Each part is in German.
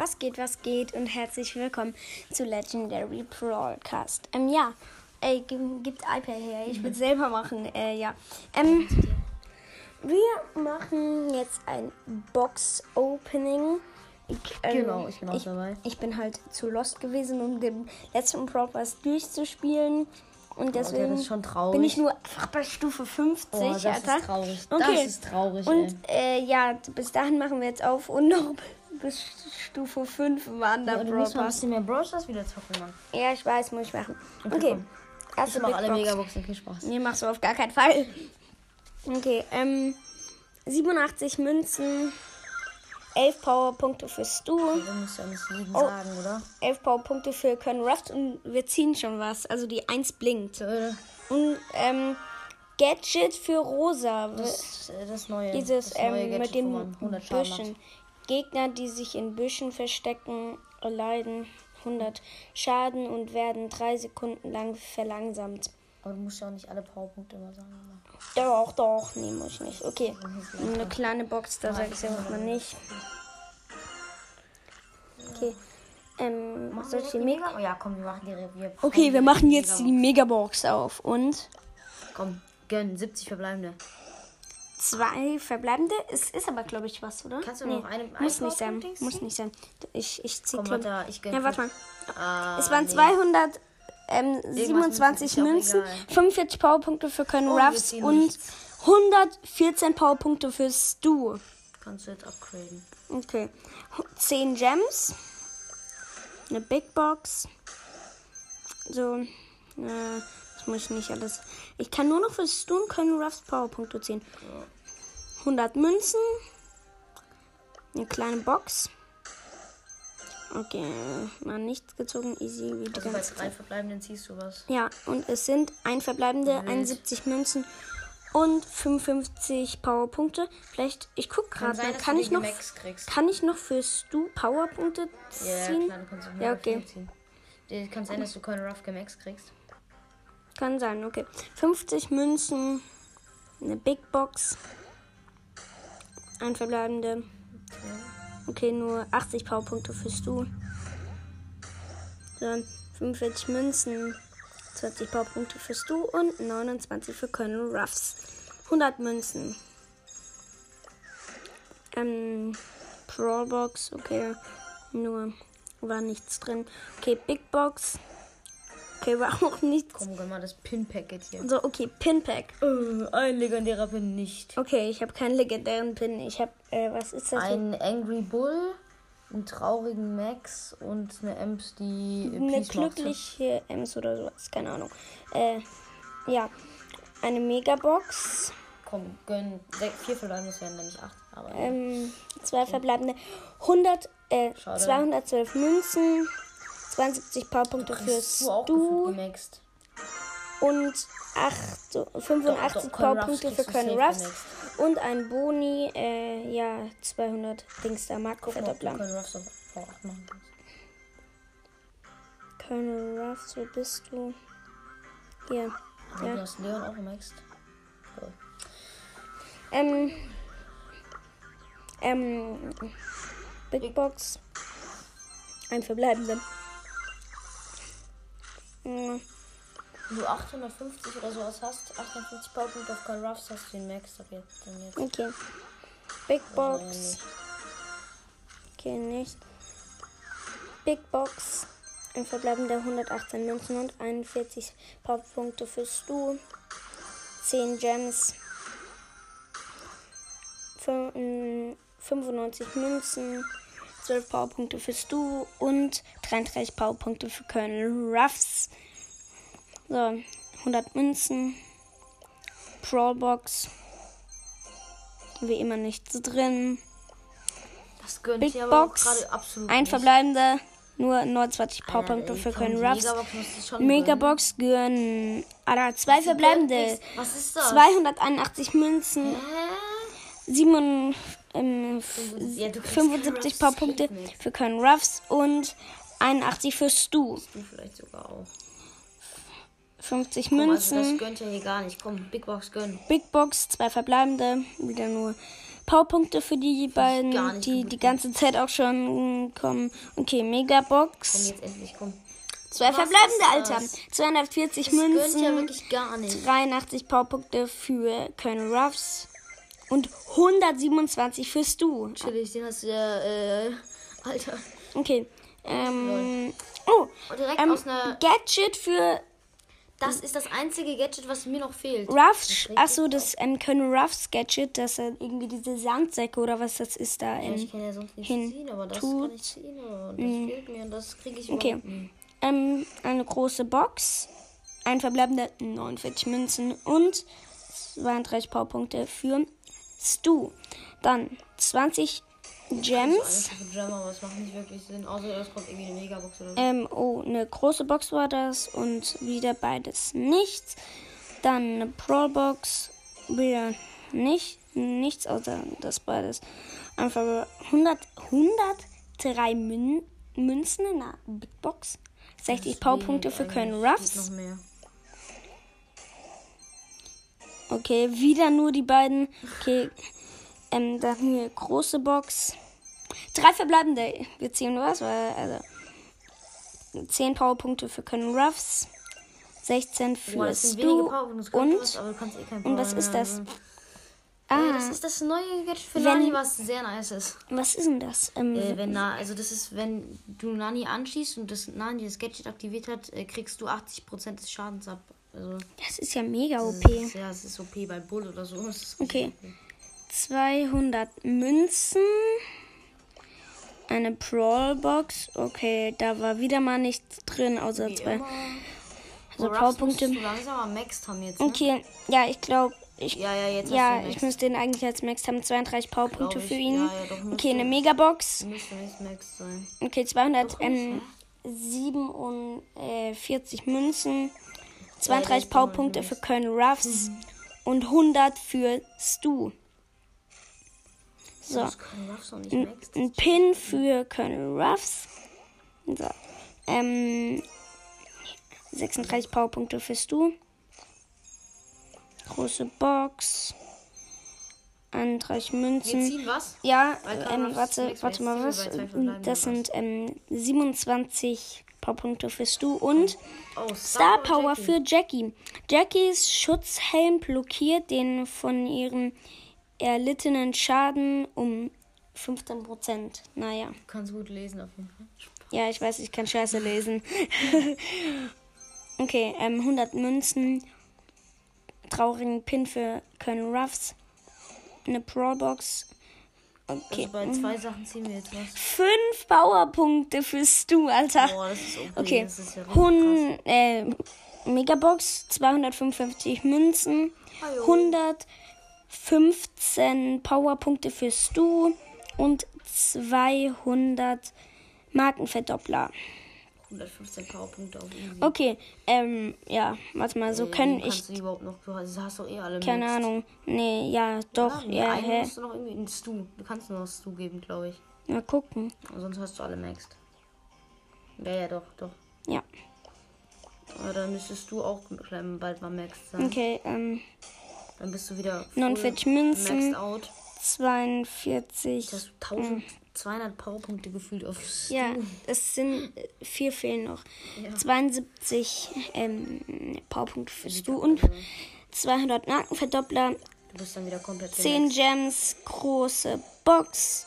Was geht, was geht und herzlich willkommen zu Legendary Broadcast. Ähm, ja, ey, gib, gibt iPad her, ich will selber machen, äh, ja. Ähm, wir machen jetzt ein Box-Opening. Ich, ähm, Genau, ich bin auch ich, dabei. Ich bin halt zu lost gewesen, um den letzten Broadcast durchzuspielen. Und deswegen das ist schon traurig. bin ich nur einfach bei Stufe 50, Oh, das Alter. ist traurig. Okay. Das ist traurig, Und äh, ja, bis dahin machen wir jetzt auf und noch bis Stufe 5 waren da Ja, du Brawl musst Pass. bisschen mehr Brawl Stars wieder zocken, Mann. Ja, ich weiß, muss ich machen. Okay, Okay, erste Ich mach alle Box. Megaboxen, viel Spaß. Nee, machst du auf gar keinen Fall. Okay, ähm, 87 Münzen, 11 Powerpunkte für Stu, Du musst ja nicht jeden Oh. sagen, oder? 11 Powerpunkte für Können Ruffs und wir ziehen schon was. Also die 1 blinkt. Äh, Und, ähm, Gadget für Rosa. Das, äh, das neue. Dieses das neue ähm, Gadget, mit den wo man 100 Schaden Büschen. Gegner, die sich in Büschen verstecken, erleiden 100 Schaden und werden drei Sekunden lang verlangsamt. Aber du musst ja auch nicht alle Powerpunkte immer sagen. Mann. Doch, doch, nee, muss ich nicht. Okay, eine kleine Box, da sage ich einfach mal nicht. Okay, ähm, Machen soll ich die Mega? Oh ja, komm, wir machen die wir Okay, wir machen jetzt die Megabox auf und Komm, gönn, 70 verbleibende. Zwei verbleibende. Es ist aber, glaube ich, was, oder? Kannst du noch eine- Muss nicht sein, Powerpunkt-Dings muss nicht sein. Ich, ich zieh Komm, warte, ich. Ja, warte mal. Ah, Es waren nee. 200, ähm, 27 ist auch Münzen, egal. 45 Powerpunkte für Können Oh, Ruffs und nichts. 114 Powerpunkte für Stu. Kannst du jetzt upgraden. Okay. 10 Gems. Eine Big Box. So. Äh, das muss ich nicht alles. Ich kann nur noch für Stu und Können Ruffs Powerpunkte ziehen. 100 Münzen. Eine kleine Box. Okay, mal nichts gezogen. Easy wie die Also bei ganze drei Zeit. verbleibenden ziehst du was. Ja, und es sind ein verbleibende, Wild. 71 Münzen und 55 Powerpunkte. Vielleicht, ich guck Kann gerade sein, mal, dass kann ich noch, kann ich noch für Stu Powerpunkte Ja, ja, ziehen? klar, du kannst auch Ja, okay. ziehen. Kann sein, dass du keine Rough Gemax kriegst. Kann sein, okay. 50 Münzen, eine Big Box, ein verbleibende. Okay, nur 80 Powerpunkte für Stu. Dann 45 Münzen, 20 Powerpunkte für Stu und 29 für Colonel Ruffs. 100 Münzen. Ähm, Brawlbox, okay. Nur war nichts drin. Okay, Big Box. Okay, war auch nichts. Komm, gönn mal das Pin-Packet hier. So, okay, Pinpack. Äh, ein legendärer Pin nicht. Okay, ich habe keinen legendären Pin. Ich habe, äh, was ist das? Ein Angry Bull, einen traurigen Max und eine Ems, die Eine Peace macht. glückliche Ems oder sowas, keine Ahnung. Äh, ja, eine Megabox. Komm, gönn. Vier verbleibende, das wären nämlich acht. Aber Ähm, zwei verbleibende. 100, äh, Schade. 212 Münzen. 72 Powerpunkte für hast du und 8, so, 85 Doch, doch, Powerpunkte für Colonel Ruffs und ein Boni, äh, ja, 200 Dings da mal, ob du Markenverdoppler. keine Ruffs auf V8 machen kannst. Colonel Ruffs, wo bist du? Hier. Aber Ja. Du hast Leon auch gemaxt. Cool. Ähm. Ähm. Big Box. Ein verbleibenden. Wenn du 850 oder sowas hast, 850 Powerpunkte auf Colin Ruffs, hast du den Max ab jetzt. Dann jetzt. Okay. Big Box. Okay, nicht. Big Box. Ein verbleibender 118 Münzen und 41 Powerpunkte für Stu. 10 Gems. Fün- mm, 95 Münzen. 12 Powerpunkte für Stu und 33 Powerpunkte für Colonel Ruffs. So, 100 Münzen. Brawlbox. Wie immer nichts drin. Das gönnt Big Box. Ein verbleibender nur 29 Powerpunkte für die Ruffs. Megabox gönnen. Alter, zwei verbleibende. Was ist das? 281 Münzen, Hä? 7, ähm, Ja, du kriegst 75 Ruffs Powerpunkte für Können Ruffs und 81 für Stu. Du vielleicht sogar auch. 50 Komm, also das Münzen. gönnt ja hier gar nicht. Komm, Big Box gönn. Big Box, zwei verbleibende, wieder nur Powerpunkte für die beiden, die die ganze Zeit auch schon mm, kommen. Okay, Komm Megabox. jetzt endlich, komm. Zwei Was verbleibende, das? Alter. 240 Das gönnt ja Münzen, wirklich gar nicht. 83 Powerpunkte für Colonel Ruffs und 127 für Stu. Chillig, den hast du ja, äh, Alter. Okay. Ähm, oh, Und direkt ähm, aus einer. Gadget für Das ist das einzige Gadget, was mir noch fehlt. Ruffs. Achso, das ähm, Colonel Ruffs Gadget, das er irgendwie diese Sandsäcke oder was das ist da. Ja, Ähm, ich kann ja sonst nicht hin ziehen, aber das tut. kann ich ziehen. Das fehlt mir und das kriege ich Okay. nie. ähm, eine große Box, ein verbleibender 49 Münzen und 32 Powerpunkte für Stu. Dann 20 Gems. Ähm, oh, eine große Box war das und wieder beides nichts. Dann eine Pro-Box, wieder nicht, nichts außer das beides. Einfach 100, 103 Mün, Münzen in einer Big Box. 60 Powerpunkte für Eigentlich Ruffs. noch mehr. Okay, wieder nur die beiden. Okay, ähm, dann hier große Box. Drei verbleibende. Wir ziehen was, weil, also. 10 Powerpunkte für Colonel Ruffs. 16 für Boah, Stu. Könnte Und, was, eh und was ist das? Ah, das ist das neue Gadget für Wenn- Nani, was sehr nice ist. was ist denn das? Ähm, Äh, wenn Na, also das ist, wenn du Nani anschießt und das Nani das Gadget aktiviert hat, äh, kriegst du 80% des Schadens ab. Also das ist ja mega OP. ist, ja, es ist OP bei Bull oder so. Okay. OP. 200 Münzen. Eine Brawl-Box. Okay, da war wieder mal nichts drin, außer Wie zwei. immer. Also Powerpunkte. musst Du langsam am Max haben jetzt. Ne? Okay, ja, ich glaube, ich, Ja, ja, jetzt ja, ich müsste den eigentlich als Max haben. 32 Powerpunkte für ihn. Ja, ja, doch, okay, eine Megabox. Müsste nicht Max sein. Okay, 247 Münzen. 32 ist Powerpunkte für. Colonel Ruffs. Und 100 für Stu. So. Ein, Pin für Colonel Ruffs. So. Ähm, 36 Powerpunkte für Stu. Große Box. 31 Wir Münzen. ziehen was? Ja, ähm, warte, warte mal, was? wir Das sind ähm, 27 Powerpunkte für Stu und Oh, Star Power Jackie. für Jackie. Jackies Schutzhelm blockiert den von ihrem erlittenen Schaden um 15%. Naja. Du kannst gut lesen auf jeden Fall. Ja, ich weiß, ich kann scheiße lesen. okay, ähm, 100 Münzen. Traurigen Pin für Colonel Ruffs. Eine Pro-Box. Okay. Also bei zwei Sachen ziehen wir jetzt was. Fünf Powerpunkte für Stu, Alter. Boah, das ist OP. Okay. Das ist ja. Hun äh, Megabox, 255 Münzen, Hallo. 115 Powerpunkte für Stu und 200 Markenverdoppler. 115 Powerpunkte auf Easy. Okay, ähm, ja, warte mal, so Äh, können kannst ich, du überhaupt noch. Du hast, hast doch eh alle. keine mixed. Ahnung, nee, ja, doch, nee, ja, einen hä, musst du noch irgendwie in Stu. Du kannst nur noch Stu geben, glaube ich. mal gucken, Und sonst hast du alle maxed. Ja, ja, doch, doch. ja, Aber dann müsstest du auch bald mal maxed sein. okay, ähm, Dann bist du wieder voll 49 Münzen, maxed out. 42, Jetzt hast du 1200 Powerpunkte gefühlt auf Stu. Ja, es sind äh, vier fehlen noch. Ja. 72 ähm, Powerpunkte für Stu und 200 Markenverdoppler, Du bist dann wieder komplett 10 Gems, große Box,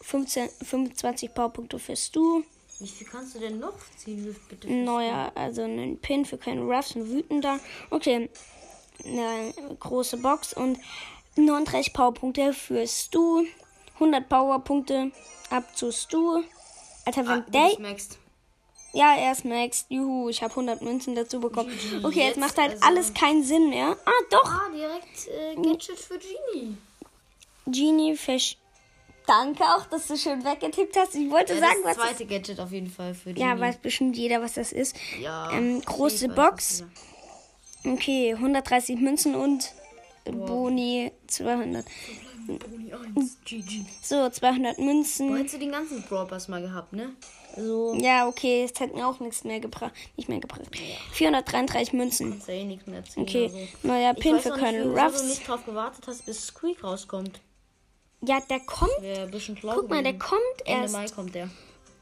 15, 25 Powerpunkte für Stu, Wie viel kannst du denn noch ziehen, bitte? neuer, also einen Pin für keinen Ruffs, ein wütender. Okay, eine große Box und 39 Powerpunkte für Stu, 100 Powerpunkte ab zu Stu. Alter, wenn Ah, der. Ja, er ist Max. Juhu, ich habe 100 Münzen dazu bekommen. Okay, jetzt jetzt macht halt also- alles keinen Sinn mehr. Ah, doch. Ah, direkt äh, Gadget für Genie. Genie versch Danke auch, dass du schön weggetippt hast. Ich wollte Ja, sagen, das was zweite Gadget auf jeden Fall für die. Ja, weiß bestimmt jeder, was das ist. ja ähm, große Box. Okay, 130 Münzen und Boni 200. Boni 1, GG. So, 200 Wo Münzen. hättest du den ganzen Brawl mal gehabt, ne? So. Ja, okay, es hat mir auch nichts mehr gebracht. Nicht mehr gebracht. 433 Münzen. Ja eh nichts mehr ziehen. Okay, oder so. neuer Ich Pin weiß für Colonel Ruffs. nicht drauf gewartet hast, bis Squeak rauskommt. Ja, der kommt. Guck mal, der kommt Ende erst. Mai kommt der.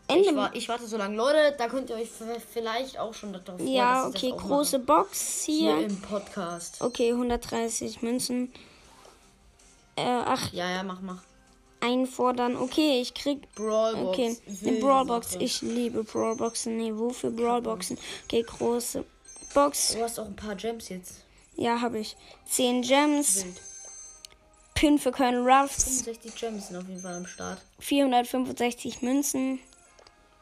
Ende Ich, war, ich warte so lange. Leute, da könnt ihr euch vielleicht auch schon darauf freuen. Ja, ich okay, große Box. Hier hier. im Podcast. Okay, 130 Münzen. Äh, ach, Ja, ja, mach, mach. einfordern. Okay, ich krieg. Brawlbox. Okay, eine Brawlbox. Sache. Ich liebe Brawlboxen. Nee, wofür Brawlboxen? Okay, große Box. Du hast auch ein paar Gems jetzt. Ja, habe ich. 10 Gems. Wild. Pin für Colonel Ruffs. 65 Gems sind auf jeden Fall am Start. 465 Münzen.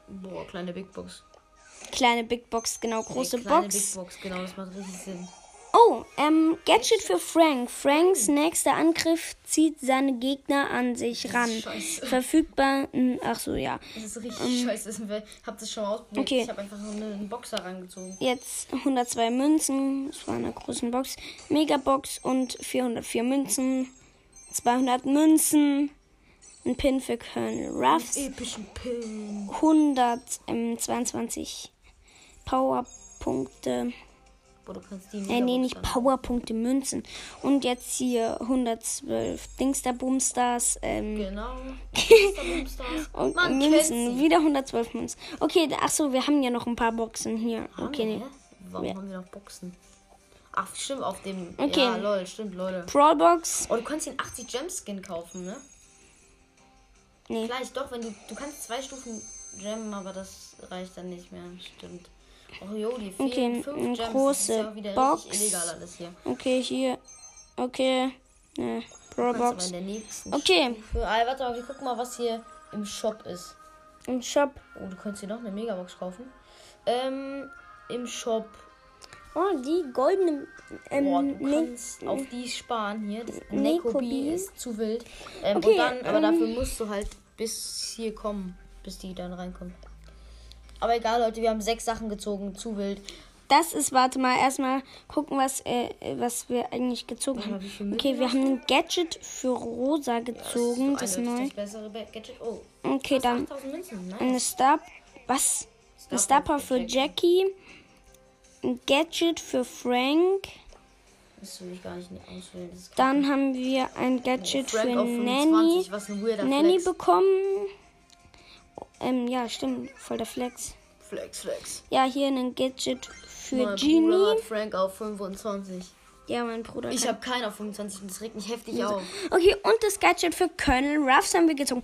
Boah, kleine Big Box. Kleine Big Box, genau. Nee, Große kleine Box. Big Box, genau, das macht richtig Sinn. Oh, ähm, Gadget für Frank. Franks nächster Angriff zieht seine Gegner an sich ran. scheiße. Verfügbar. hm, Ach so, ja. Das ist richtig scheiße. Ich hab das schon mal ausprobiert. Ähm. Okay. Ich habe einfach so einen Boxer rangezogen. Jetzt 102 Münzen. Das war eine großen Box. Megabox und 404 Münzen. 200 Münzen. Ein Pin für Colonel Ruffs. Epischen Pin. 122 Powerpunkte. Boah, du kannst die Äh, nee, nicht Powerpunkte, Münzen. Und jetzt hier 112 Dingster-Boomstars. Ähm, Genau. Boomstars. und Man Münzen. Wieder 112 Münzen. Okay, ach so, wir haben ja noch ein paar Boxen hier. Haben Okay, wir, nee. Warum haben wir noch Boxen? Ach, stimmt, auf dem. Okay. Ja, lol, stimmt, Leute. Brawlbox. Oh, du kannst den 80 Gem Skin kaufen, ne? Nee. Vielleicht doch, wenn du. Du kannst zwei Stufen gemmen, aber das reicht dann nicht mehr. Stimmt. Oh jo, die fehlen Okay, fünf eine große ja Box. illegal. Okay, hier. Okay. Ne, nächsten Okay. Stufe. Ah, warte mal, wir gucken mal, was hier im Shop ist. Im Shop. Oh, du kannst hier noch eine Megabox kaufen. Ähm, im Shop. Oh, die goldene. Ähm, Boah, du kannst auf die sparen hier. Das Nekobi. Ist zu wild. Ähm, Okay, und dann, aber ähm, dafür musst du halt bis hier kommen, bis die dann reinkommen. Aber egal, Leute, wir haben sechs Sachen gezogen, zu wild. Das ist, warte mal, erstmal gucken, was, äh, was wir eigentlich gezogen Warte mal, haben. wie viel Okay, wir hast haben ein Gadget für Rosa gezogen. Das ist eindeutig neu. das bessere Ba- Gadget. Oh, Okay, dann 8000 Münzen. Nice. eine Star. Was? Ein Star Power für Jackie. Ein Gadget für Frank. Das will ich gar nicht auswählen. Das ist Dann haben wir ein Gadget Frank für auf Nanny. 25, was ein weirder Nanny Flex. bekommen. Ähm, ja, stimmt. Voll der Flex. Flex, Flex. Ja, hier ein Gadget für Mein Bruder Genie. hat Frank auf 25. Ja, mein Bruder. Ich habe keinen auf 25 und das regt mich heftig auf. Okay, und das Gadget für Colonel Ruffs haben wir gezogen.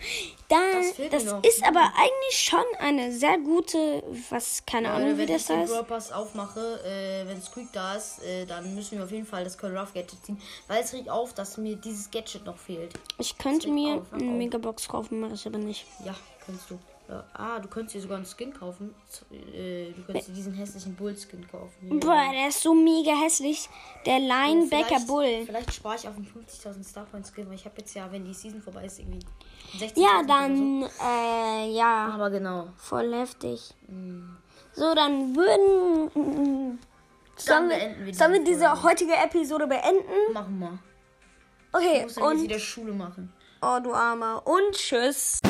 Da, Das fehlt das ist aber eigentlich schon eine sehr gute, was, keine Leute, Ahnung, wie wenn ich das den heißt. Brawl Pass aufmache, äh, wenn Squeak da ist, äh, dann müssen wir auf jeden Fall das Colonel Ruff Gadget ziehen. Weil es regt auf, dass mir dieses Gadget noch fehlt. Ich könnte mir auf, eine auf. Megabox kaufen, mache ich aber nicht. Ja, kannst du. Ja, ah, du könntest dir sogar einen Skin kaufen. Äh, du könntest dir diesen hässlichen Bull-Skin kaufen. Boah, der ist so mega hässlich. Der Linebacker Vielleicht- Bull. Vielleicht spare ich auf einen 50.000 Starpoint Skin, weil ich habe jetzt ja, wenn die Season vorbei ist, irgendwie 60.000 Ja, dann, äh, So. ja, Aber genau. voll heftig. Mm. So, dann würden. Sollen beenden wir sollen wir diese heutige Episode beenden? Machen wir. Okay, Ich muss dann und. wieder Schule machen. Oh, du Armer. Und tschüss.